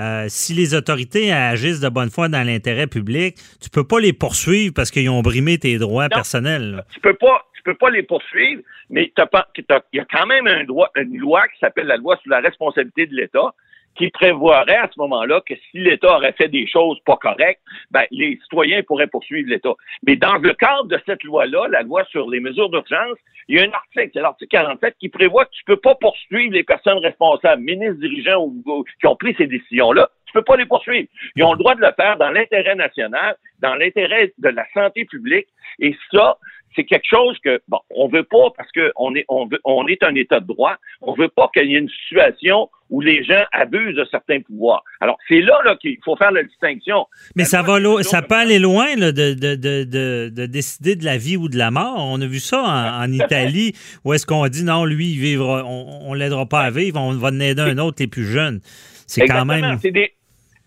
euh, si les autorités agissent de bonne foi dans l'intérêt public, tu peux pas les poursuivre parce qu'ils ont brimé tes droits personnels. Tu peux pas, tu peux pas les poursuivre, mais il y a quand même un droit, une loi qui s'appelle la loi sur la responsabilité de l'État qui prévoirait à ce moment-là que si l'État aurait fait des choses pas correctes, ben, les citoyens pourraient poursuivre l'État. Mais dans le cadre de cette loi-là, la loi sur les mesures d'urgence, il y a un article, c'est l'article 47, qui prévoit que tu peux pas poursuivre les personnes responsables, ministres, dirigeants ou, qui ont pris ces décisions-là. Tu peux pas les poursuivre. Ils ont le droit de le faire dans l'intérêt national, dans l'intérêt de la santé publique. Et ça, c'est quelque chose que bon, on veut pas parce que on est on veut, on est un État de droit. On veut pas qu'il y ait une situation où les gens abusent de certains pouvoirs. Alors c'est là, là qu'il faut faire la distinction. Mais ça va ça peut aller loin là, de, de, de, de, décider de la vie ou de la mort. On a vu ça en, Italie où est-ce qu'on dit non, lui, il vivra, on, on l'aidera pas à vivre, on va en aider un autre les plus jeunes. C'est quand même. C'est des,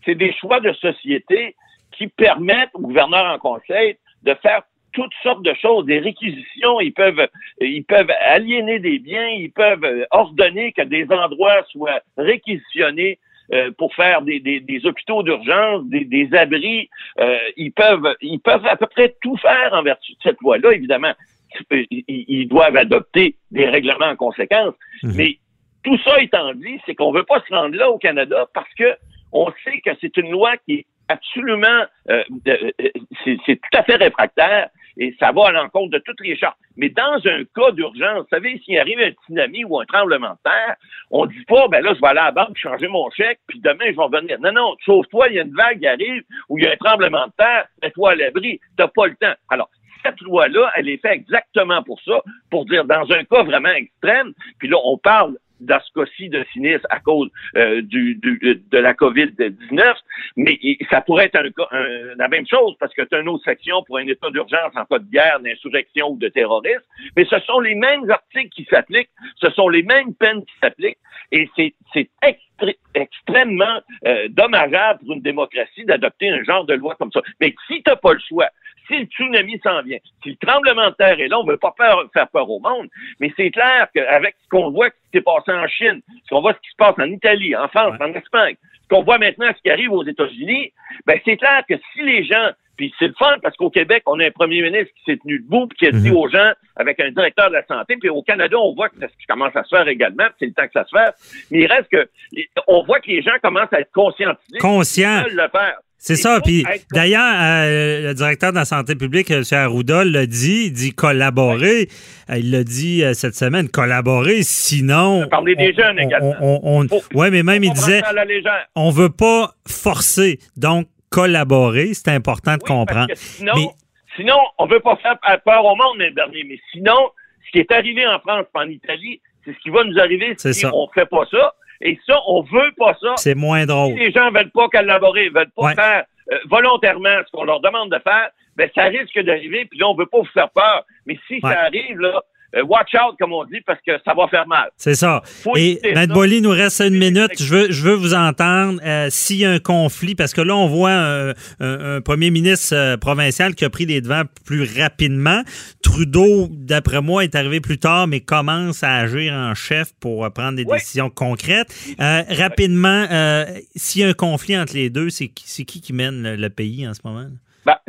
c'est des choix de société qui permettent au gouverneur en conseil de faire toutes sortes de choses, des réquisitions, ils peuvent, ils peuvent aliéner des biens, ils peuvent ordonner que des endroits soient réquisitionnés euh, pour faire des, des, hôpitaux d'urgence, des, des, abris. Euh, ils peuvent, ils peuvent à peu près tout faire en vertu de cette loi-là. Évidemment, ils, doivent adopter des règlements en conséquence. Mhm. Mais tout ça étant dit, c'est qu'on veut pas se rendre là au Canada parce que on sait que c'est une loi qui est absolument, euh, c'est tout à fait réfractaire et ça va à l'encontre de toutes les chartes. Mais dans un cas d'urgence, vous savez, s'il arrive un tsunami ou un tremblement de terre, on dit pas, ben là, je vais aller à la banque changer mon chèque, puis demain, je vais revenir. Non, non, sauve-toi, il y a une vague qui arrive, ou il y a un tremblement de terre, mets-toi à l'abri, t'as pas le temps. Alors, cette loi-là, elle est faite exactement pour ça, pour dire dans un cas vraiment extrême, puis là, on parle dans ce cas-ci de sinistre à cause euh, de la COVID-19, mais ça pourrait être la même chose parce que tu as une autre section pour un état d'urgence en cas de guerre, d'insurrection ou de terrorisme, mais ce sont les mêmes articles qui s'appliquent, ce sont les mêmes peines qui s'appliquent, et c'est extrêmement euh, dommageable pour une démocratie d'adopter un genre de loi comme ça. Mais si tu n'as pas le choix, si le tsunami s'en vient, si le tremblement de terre est là, on ne veut pas faire, faire peur au monde, mais c'est clair qu'avec ce qu'on voit qui s'est passé en Chine, ce qu'on voit ce qui se passe en Italie, en France, en Espagne, ce qu'on voit maintenant ce qui arrive aux États-Unis, ben c'est clair que si les gens puis c'est le fun parce qu'au Québec, on a un premier ministre qui s'est tenu debout puis qui a dit mhm. aux gens avec un directeur de la santé. Puis au Canada, on voit que ça commence à se faire également. C'est le temps que ça se fasse. Mais il reste que on voit que les gens commencent à être conscientisés. Conscients. le faire. C'est ça. Puis d'ailleurs, euh, le directeur de la santé publique, M. Arruda, l'a dit, il dit collaborer. Euh, il l'a dit euh, cette semaine, collaborer, sinon. Parler des jeunes également. Oui, mais même il disait, on veut pas forcer. Donc, collaborer, c'est important de comprendre. Sinon, sinon, on veut pas faire peur au monde, mais. Mais sinon, ce qui est arrivé en France et en Italie, c'est ce qui va nous arriver si on fait pas ça. Et ça, on veut pas ça. C'est moins drôle. Si les gens veulent pas collaborer, veulent pas faire euh, volontairement ce qu'on leur demande de faire, ben ça risque d'arriver, puis là, on veut pas vous faire peur. Mais si ça arrive, là, watch out, comme on dit, parce que ça va faire mal. C'est ça. Et M. Bolly, nous reste une minute. Je veux, je veux vous entendre euh, s'il y a un conflit, parce que là, on voit un, premier ministre euh, provincial qui a pris les devants plus rapidement. Trudeau, d'après moi, est arrivé plus tard, mais commence à agir en chef pour prendre des décisions concrètes. rapidement, s'il y a un conflit entre les deux, c'est qui, qui qui mène le pays en ce moment?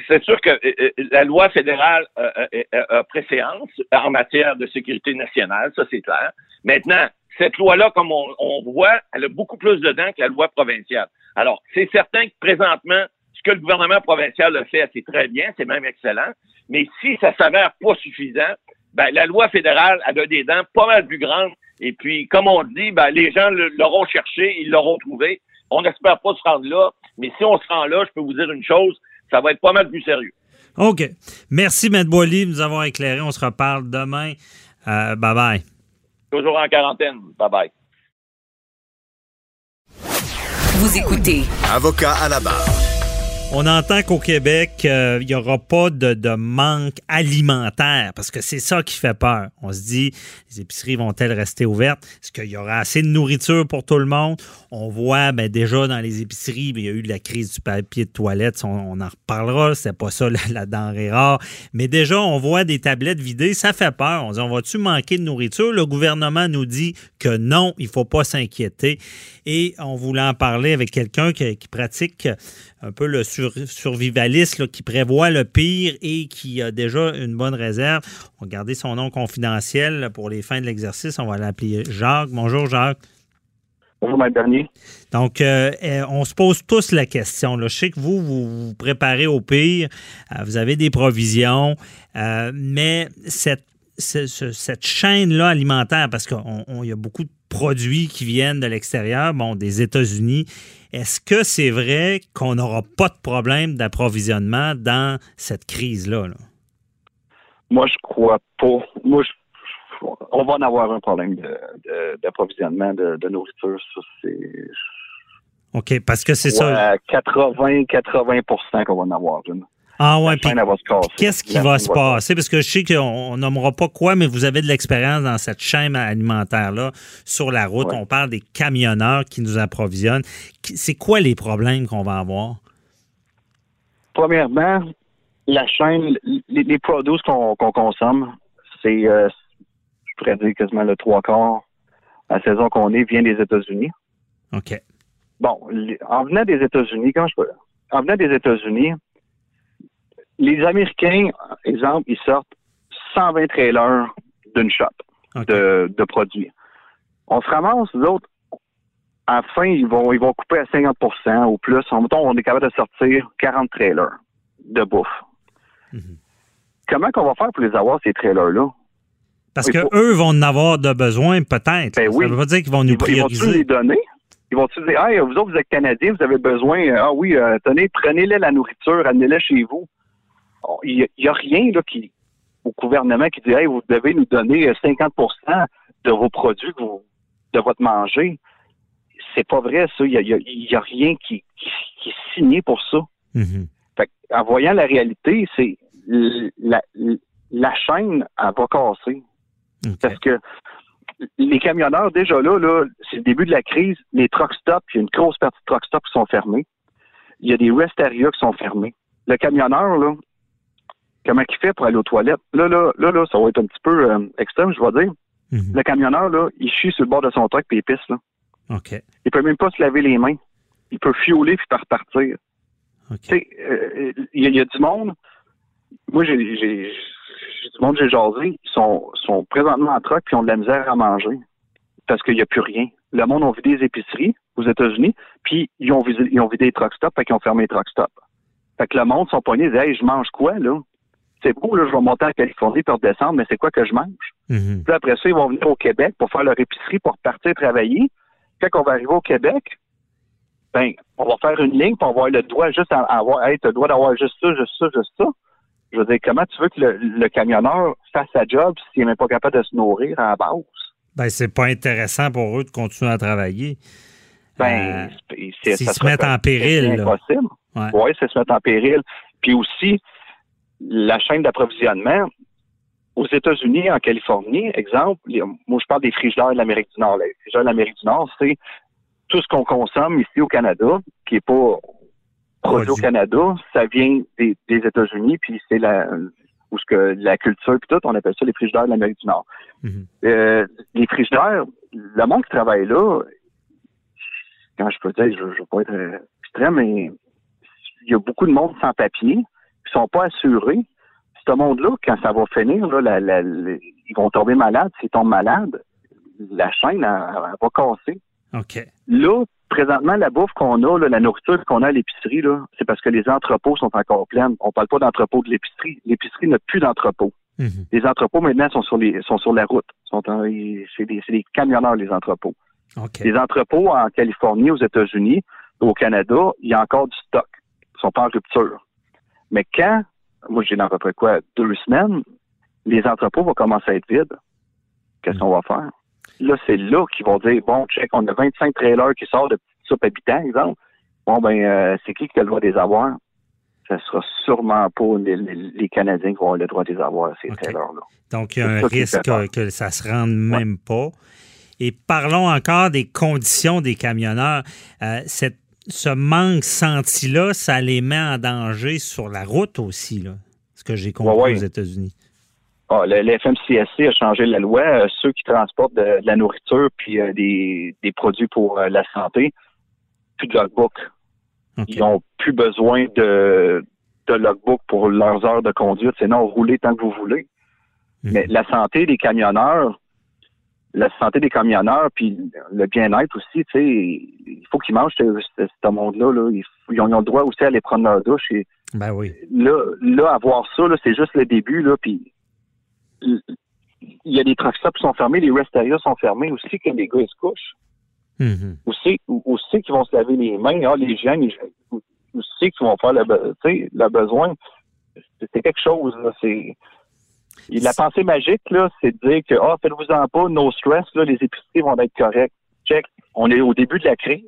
C'est sûr que euh, euh, la loi fédérale euh, a préséance en matière de sécurité nationale, ça c'est clair. Maintenant, cette loi-là, comme on, voit, elle a beaucoup plus de dents que la loi provinciale. Alors, c'est certain que présentement, ce que le gouvernement provincial a fait, c'est très bien, c'est même excellent. Mais si ça s'avère pas suffisant, ben, la loi fédérale a des dents pas mal plus grandes. Et puis, comme on dit, ben, les gens l'auront cherché, ils l'auront trouvé. On n'espère pas se rendre là, mais si on se rend là, je peux vous dire une chose, ça va être pas mal plus sérieux. OK. Merci, M. Boily, de nous avoir éclairé. On se reparle demain. Euh, bye bye. Toujours en quarantaine. Bye bye. Vous écoutez. Avocat à la barre. On entend qu'au Québec, euh, il n'y aura pas de, manque alimentaire parce que c'est ça qui fait peur. On se dit, les épiceries vont-elles rester ouvertes? Est-ce qu'il y aura assez de nourriture pour tout le monde? On voit ben, déjà dans les épiceries, ben, il y a eu la crise du papier de toilette. On, en reparlera. C'est pas ça la, denrée rare. Mais déjà, on voit des tablettes vidées. Ça fait peur. On dit, on va-tu manquer de nourriture? Le gouvernement nous dit que non, il faut pas s'inquiéter. Et on voulait en parler avec quelqu'un qui, pratique un peu le survivaliste, qui prévoit le pire et qui a déjà une bonne réserve. On va garder son nom confidentiel pour les fins de l'exercice. On va l'appeler Jacques. Bonjour, Jacques. Bonjour, M. Bernier. Donc, euh, euh, on se pose tous la question. Je sais que vous, vous vous préparez au pire, euh, vous avez des provisions, mais cette, cette chaîne-là alimentaire, parce qu'il y a beaucoup de produits qui viennent de l'extérieur, bon, des États-Unis. Est-ce que c'est vrai qu'on n'aura pas de problème d'approvisionnement dans cette crise-là? Moi, je crois pas. Moi, on va en avoir un problème d'approvisionnement de, nourriture. Ça, c'est. OK, parce que c'est ça. 80-80 qu'on va en avoir. Ah ouais, puis qu'est-ce qui va se passer? Parce que je sais qu'on nommera pas quoi, mais vous avez de l'expérience dans cette chaîne alimentaire-là sur la route. On parle des camionneurs qui nous approvisionnent. C'est quoi les problèmes qu'on va avoir? Premièrement, la chaîne, les, produits qu'on consomme, c'est, euh, je pourrais dire quasiment le trois quarts la saison qu'on est vient des États-Unis. OK. Bon, en venant des États-Unis, quand je en venant des États-Unis, les Américains, exemple, ils sortent 120 trailers d'une shop de, produits. On se ramasse, nous autres, à la fin, ils vont, ils vont couper à 50% ou plus. En on est capable de sortir 40 trailers de bouffe. Mhm. Comment qu'on va faire pour les avoir, ces trailers-là? Parce qu'eux eux vont en avoir de besoin, peut-être. Ben oui. Ça veut pas dire qu'ils vont nous prioriser. Ils vont les donner? Ils vont-tu dire, hey, vous autres, vous êtes Canadiens, vous avez besoin, ah oui, euh, tenez, prenez-les la nourriture, amenez-les chez vous il n'y a, rien là, qui, au gouvernement qui dit hey, vous devez nous donner 50% euh, de vos produits, de votre manger. C'est pas vrai, ça. Il n'y a, rien qui, est signé pour ça. Mm-hmm. en voyant la réalité, c'est la, chaîne, elle va casser. Parce que les camionneurs, déjà là, là c'est le début de la crise, les truck stops, il y a une grosse partie de truck stops qui sont fermés. Il y a des rest areas qui sont fermés. Le camionneur, là, comment il fait pour aller aux toilettes? Là, là, là, là, ça va être un petit peu euh, extrême, je vais dire. Mhm. Le camionneur, là, il chie sur le bord de son truck puis il pisse, là. OK. Il peut même pas se laver les mains. Il peut fioler puis repartir. Tu sais, euh, il y, a du monde. Moi, j'ai, j'ai, du monde, j'ai jasé. Ils sont, sont présentement en truck puis ont de la misère à manger parce qu'il n'y a plus rien. Le monde a vidé des épiceries aux États-Unis, puis ils ont vidé, ils ont vidé les truck stops, fait qu'ils ont fermé les truck stops. Fait que le monde sont poignés, ils disent Hey, je mange quoi, là? C'est beau, là, je vais monter en Californie pour redescendre, mais c'est quoi que je mange? Mhm. Puis après ça, ils vont venir au Québec pour faire leur épicerie, pour partir travailler. Quand on va arriver au Québec, ben, on va faire une ligne, pour avoir le droit juste à avoir, hey, tu as le droit d'avoir juste ça, juste ça, juste ça. Je veux dire, comment tu veux que le, camionneur fasse sa job s'il n'est même pas capable de se nourrir à la base? Ben, c'est pas intéressant pour eux de continuer à travailler. Ben, euh, s'ils se mettent en péril. C'est impossible. Oui, c'est se mettre en péril. Puis aussi, la chaîne d'approvisionnement, aux États-Unis, en Californie, exemple, moi je parle des frigidaires de l'Amérique du Nord. Les frigidaires de l'Amérique du Nord, c'est tout ce qu'on consomme ici au Canada, qui n'est pas produit au Canada, ça vient des, États-Unis, puis c'est la où ce que la culture puis tout, on appelle ça les frigidaires de l'Amérique du Nord. Mm-hmm. Euh, les frigidaires, le monde qui travaille là, quand je peux dire, je ne veux pas être extrême, mais il y a beaucoup de monde sans papier qui sont pas assurés. Ce monde-là, quand ça va finir, là, ils vont tomber malades. S'ils tombent malades, la chaîne elle, va casser. OK. Là, présentement, la bouffe qu'on a, la nourriture qu'on a à l'épicerie, c'est parce que les entrepôts sont encore pleins. On parle pas d'entrepôts de l'épicerie. L'épicerie n'a plus d'entrepôts. Mm-hmm. Les entrepôts maintenant sont sur les sont sur la route. C'est des, des, camionneurs les entrepôts. Les entrepôts en Californie, aux États-Unis, au Canada, il y a encore du stock. Ils sont pas en rupture. Mais quand, moi j'ai dans à peu près quoi, deux semaines, les entrepôts vont commencer à être vides, qu'est-ce qu'on va faire? Là, c'est là qu'ils vont dire, bon, check, on a 25 trailers qui sortent de petites soupes habitants, exemple. Bon, ben, euh, c'est qui qui a le droit de les avoir? Ça sera sûrement pas les, Canadiens qui vont avoir le droit de les avoir, ces trailers-là. Donc, il y a un risque que, ça se rende même pas. Et parlons encore des conditions des camionneurs. Euh, cette ce manque senti-là, ça les met en danger sur la route aussi, là, ce que j'ai compris aux États-Unis. Ah, le, FMCSC a changé la loi. Euh, ceux qui transportent de, la nourriture puis euh, des, produits pour euh, la santé, plus de logbook. Ils n'ont plus besoin de, de logbook pour leurs heures de conduite. C'est non, roulez tant que vous voulez. Mhm. Mais la santé des camionneurs, la santé des camionneurs, puis le bien-être aussi, tu sais, il faut qu'ils mangent ce, monde-là. Là. Ils, ont, le droit aussi à aller prendre leur douche. Et, ben oui. Là, là avoir ça, là, c'est juste le début, là, puis il y a des truck stops qui sont fermés, les rest areas sont fermés aussi, que les gars ils se couchent. Mhm. Aussi, aussi qu'ils vont se laver les mains, ah, les gens, les, aussi qu'ils vont faire le, le besoin. C'est quelque chose, là. C'est. La pensée magique, là, c'est de dire que, ah, faites-vous-en pas, no stress, là, les épiceries vont être correctes. Check. On est au début de la crise.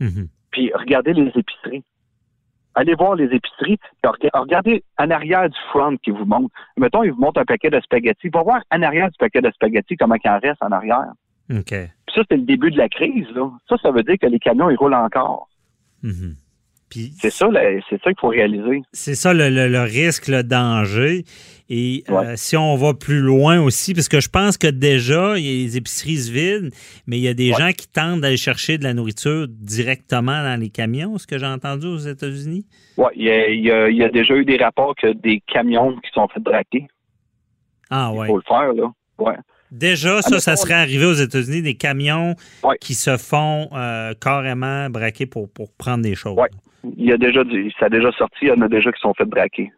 Mhm. Puis regardez les épiceries. Allez voir les épiceries. Regardez en arrière du front qui vous montre. Mettons, il vous montre un paquet de spaghettis. Va voir en arrière du paquet de spaghettis comment il en reste en arrière. OK. Puis ça, c'est le début de la crise. Là. Ça, ça veut dire que les camions, ils roulent encore. Mhm. C'est ça, c'est ça qu'il faut réaliser. C'est ça le, risque, le danger. Et euh, si on va plus loin aussi, parce que je pense que déjà, il y a les épiceries se vident, mais il y a des gens qui tentent d'aller chercher de la nourriture directement dans les camions, ce que j'ai entendu aux États-Unis. Oui, il y, a, déjà eu des rapports que des camions qui sont faits braquer. Ah ouais. Il faut le faire, là. Ouais. Déjà, ça, ça serait arrivé aux États-Unis, des camions qui se font euh, carrément braquer pour, pour prendre des choses. Oui il y a déjà ça a déjà sorti, il y en a déjà qui sont fait braquer.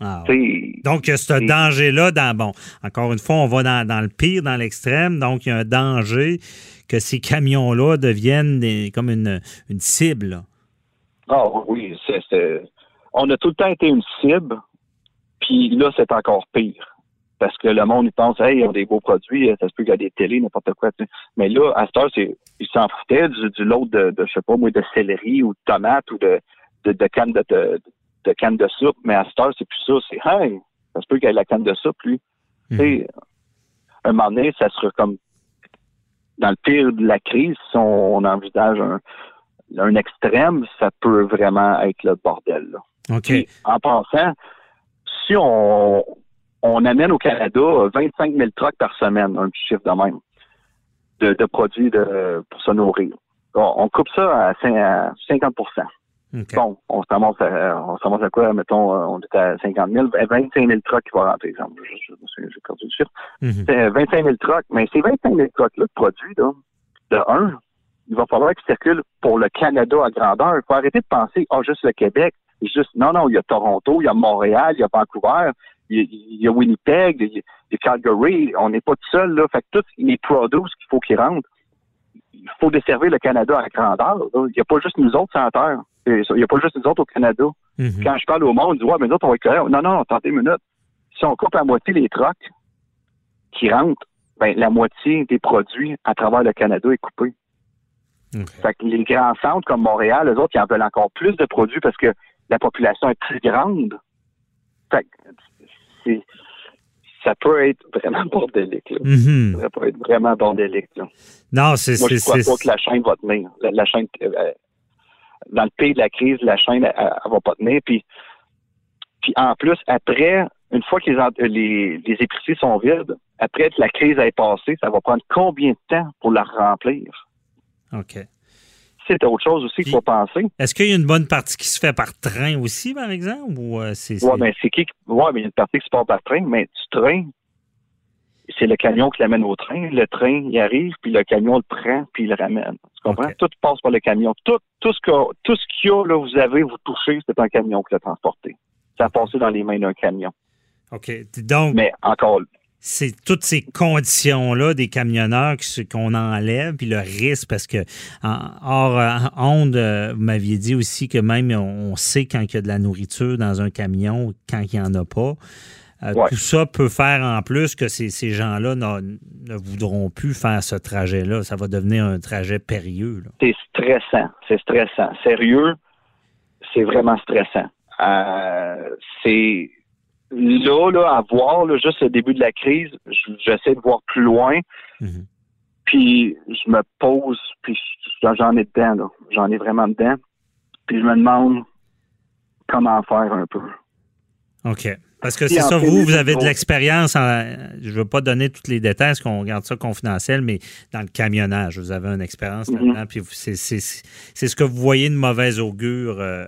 Ah, donc, il y a ce danger-là dans, bon, encore une fois, on va dans, le pire, dans l'extrême, donc il y a un danger que ces camions-là deviennent comme une, cible. Ah oui, c'est, on a tout le temps été une cible, puis là, c'est encore pire. Parce que le monde, il pense, hey, ils ont des beaux produits, ça se peut qu'il y a des télés, n'importe quoi. Mais là, à cette heure, c'est, ils s'en foutaient du, lot de, de, je sais pas moi, de céleri ou de tomates ou de, de, de canne de, de, canne de soupe. Mais à cette heure, c'est plus ça. C'est, hey, ça se peut qu'il y ait la canne de soupe, lui. Hmm. Tu sais, un moment donné, ça sera comme, dans le pire de la crise, si on, envisage un, un extrême, ça peut vraiment être le bordel, là. En pensant, si on, on amène au Canada 25 000 trucks par semaine, un petit chiffre de même, de, produits de, pour se nourrir. On, coupe ça à, 50% Bon, on se ramasse à, on à quoi, mettons, euh, on est à 50 000, 25 000 trucks qui vont rentrer, exemple. J'ai perdu le chiffre. Mhm. C'est 25 000 trucks, mais ces 25 000 trucks-là de produits, là, de un, il va falloir qu'ils circulent pour le Canada à grandeur. Il faut arrêter de penser, ah, juste le Québec. Juste, non, non, il y a Toronto, il y a Montréal, il y a Vancouver, il y, a Winnipeg, il y a Calgary. On n'est pas tout seul, là. Fait que tous les produits qu'il faut qu'ils rentrent, il faut desservir le Canada à grandeur. Il n'y a pas juste nous autres sans terre. Il n'y a pas juste nous autres au Canada. Mm-hmm. Quand je parle au monde, on dit, ouais, mais nous autres, on va être Non, non, attendez une minute. Si on coupe à moitié les trucks qui rentrent, ben, la moitié des produits à travers le Canada est coupée. Fait que les grands centres comme Montréal, les autres, ils en veulent encore plus de produits parce que la population est plus grande. Fait ça peut être vraiment bordélique. Mhm. Ça peut être vraiment bordélique. Non, c'est. Moi, je crois pas que la chaîne va tenir. La, chaîne, euh, dans le pays de la crise, la chaîne, elle, va pas tenir. Puis, puis en plus, après, une fois que les, les, les épiceries sont vides, après que la crise ait passé, ça va prendre combien de temps pour la remplir? OK c'est autre chose aussi qu'il faut penser. Est-ce qu'il y a une bonne partie qui se fait par train aussi, par exemple? Ou euh, c'est, Oui, mais c'est qui? Ouais, mais il y a une partie qui se passe par train, mais du train, c'est le camion qui l'amène au train. Le train, il arrive, puis le camion le prend, puis il le ramène. Tu comprends? Tout passe par le camion. Tout, tout ce qu'il y a, là, vous avez, vous touchez, c'est un camion qui l'a transporté. Ça a passé dans les mains d'un camion. OK. Donc. Mais encore, c'est toutes ces conditions-là des camionneurs qu'on enlève, puis le risque, parce que hors euh, onde, euh, vous m'aviez dit aussi que même on sait quand il y a de la nourriture dans un camion, quand il n'y en a pas. Euh, tout ça peut faire en plus que ces, gens-là ne, voudront plus faire ce trajet-là. Ça va devenir un trajet périlleux. C'est stressant. C'est stressant. Sérieux, c'est vraiment stressant. c'est là, là, à voir, là, juste le début de la crise, j'essaie de voir plus loin. Mhm. Puis je me pose, puis j'en ai dedans, là. J'en ai vraiment dedans. Puis je me demande comment faire un peu. OK. Parce que c'est ça, vous, vous avez de l'expérience. Je ne veux pas donner tous les détails, parce qu'on garde ça confidentiel, mais dans le camionnage, vous avez une expérience mhm. là-dedans. Puis c'est ce que vous voyez de mauvaise augure euh,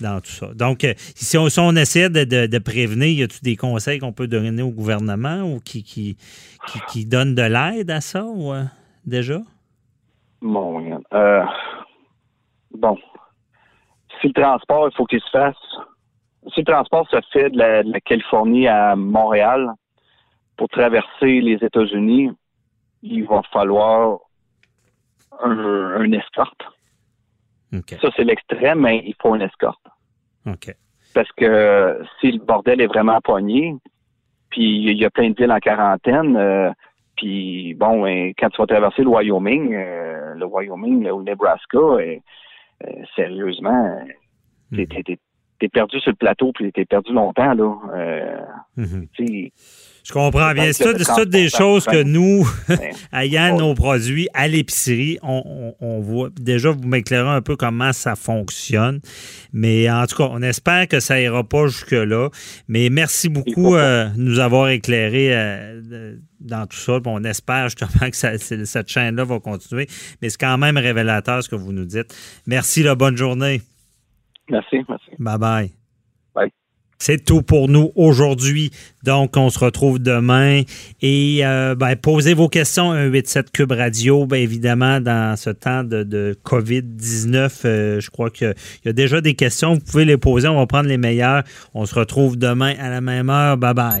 dans tout ça. Donc, euh, si on, essaie de, prévenir, y a-t-il des conseils qu'on peut donner au gouvernement ou qui, qui, qui, donnent de l'aide à ça ou, euh, déjà? Bon, euh, bon. Si le transport, il faut qu'il se fasse. Si le transport se fait de la, Californie à Montréal, pour traverser les États-Unis, il va falloir un, escorte. Ça, c'est l'extrême, mais il faut une escorte. Parce que si le bordel est vraiment pogné, puis il y a plein de villes en quarantaine, euh, puis bon, ben, quand tu vas traverser le Wyoming, euh, le Wyoming ou le Nebraska, euh, sérieusement, mm t'es perdu sur le plateau, puis t'es perdu longtemps, là. Euh, mhm. Je comprends bien. C'est toutes des choses que nous, ayant nos produits à l'épicerie, on, voit. Déjà, vous m'éclairez un peu comment ça fonctionne. Mais en tout cas, on espère que ça ira pas jusque-là. Mais merci beaucoup euh, de nous avoir éclairé euh, dans tout ça. On espère justement que cette chaîne-là va continuer. Mais c'est quand même révélateur ce que vous nous dites. Merci, la bonne journée. Merci, merci. Bye bye. Bye. C'est tout pour nous aujourd'hui. Donc, on se retrouve demain. Et euh, ben, posez vos questions à 187 Cube Radio. Bien évidemment, dans ce temps de, COVID-19, euh, je crois qu'il y a déjà des questions. Vous pouvez les poser. On va prendre les meilleures. On se retrouve demain à la même heure. Bye bye.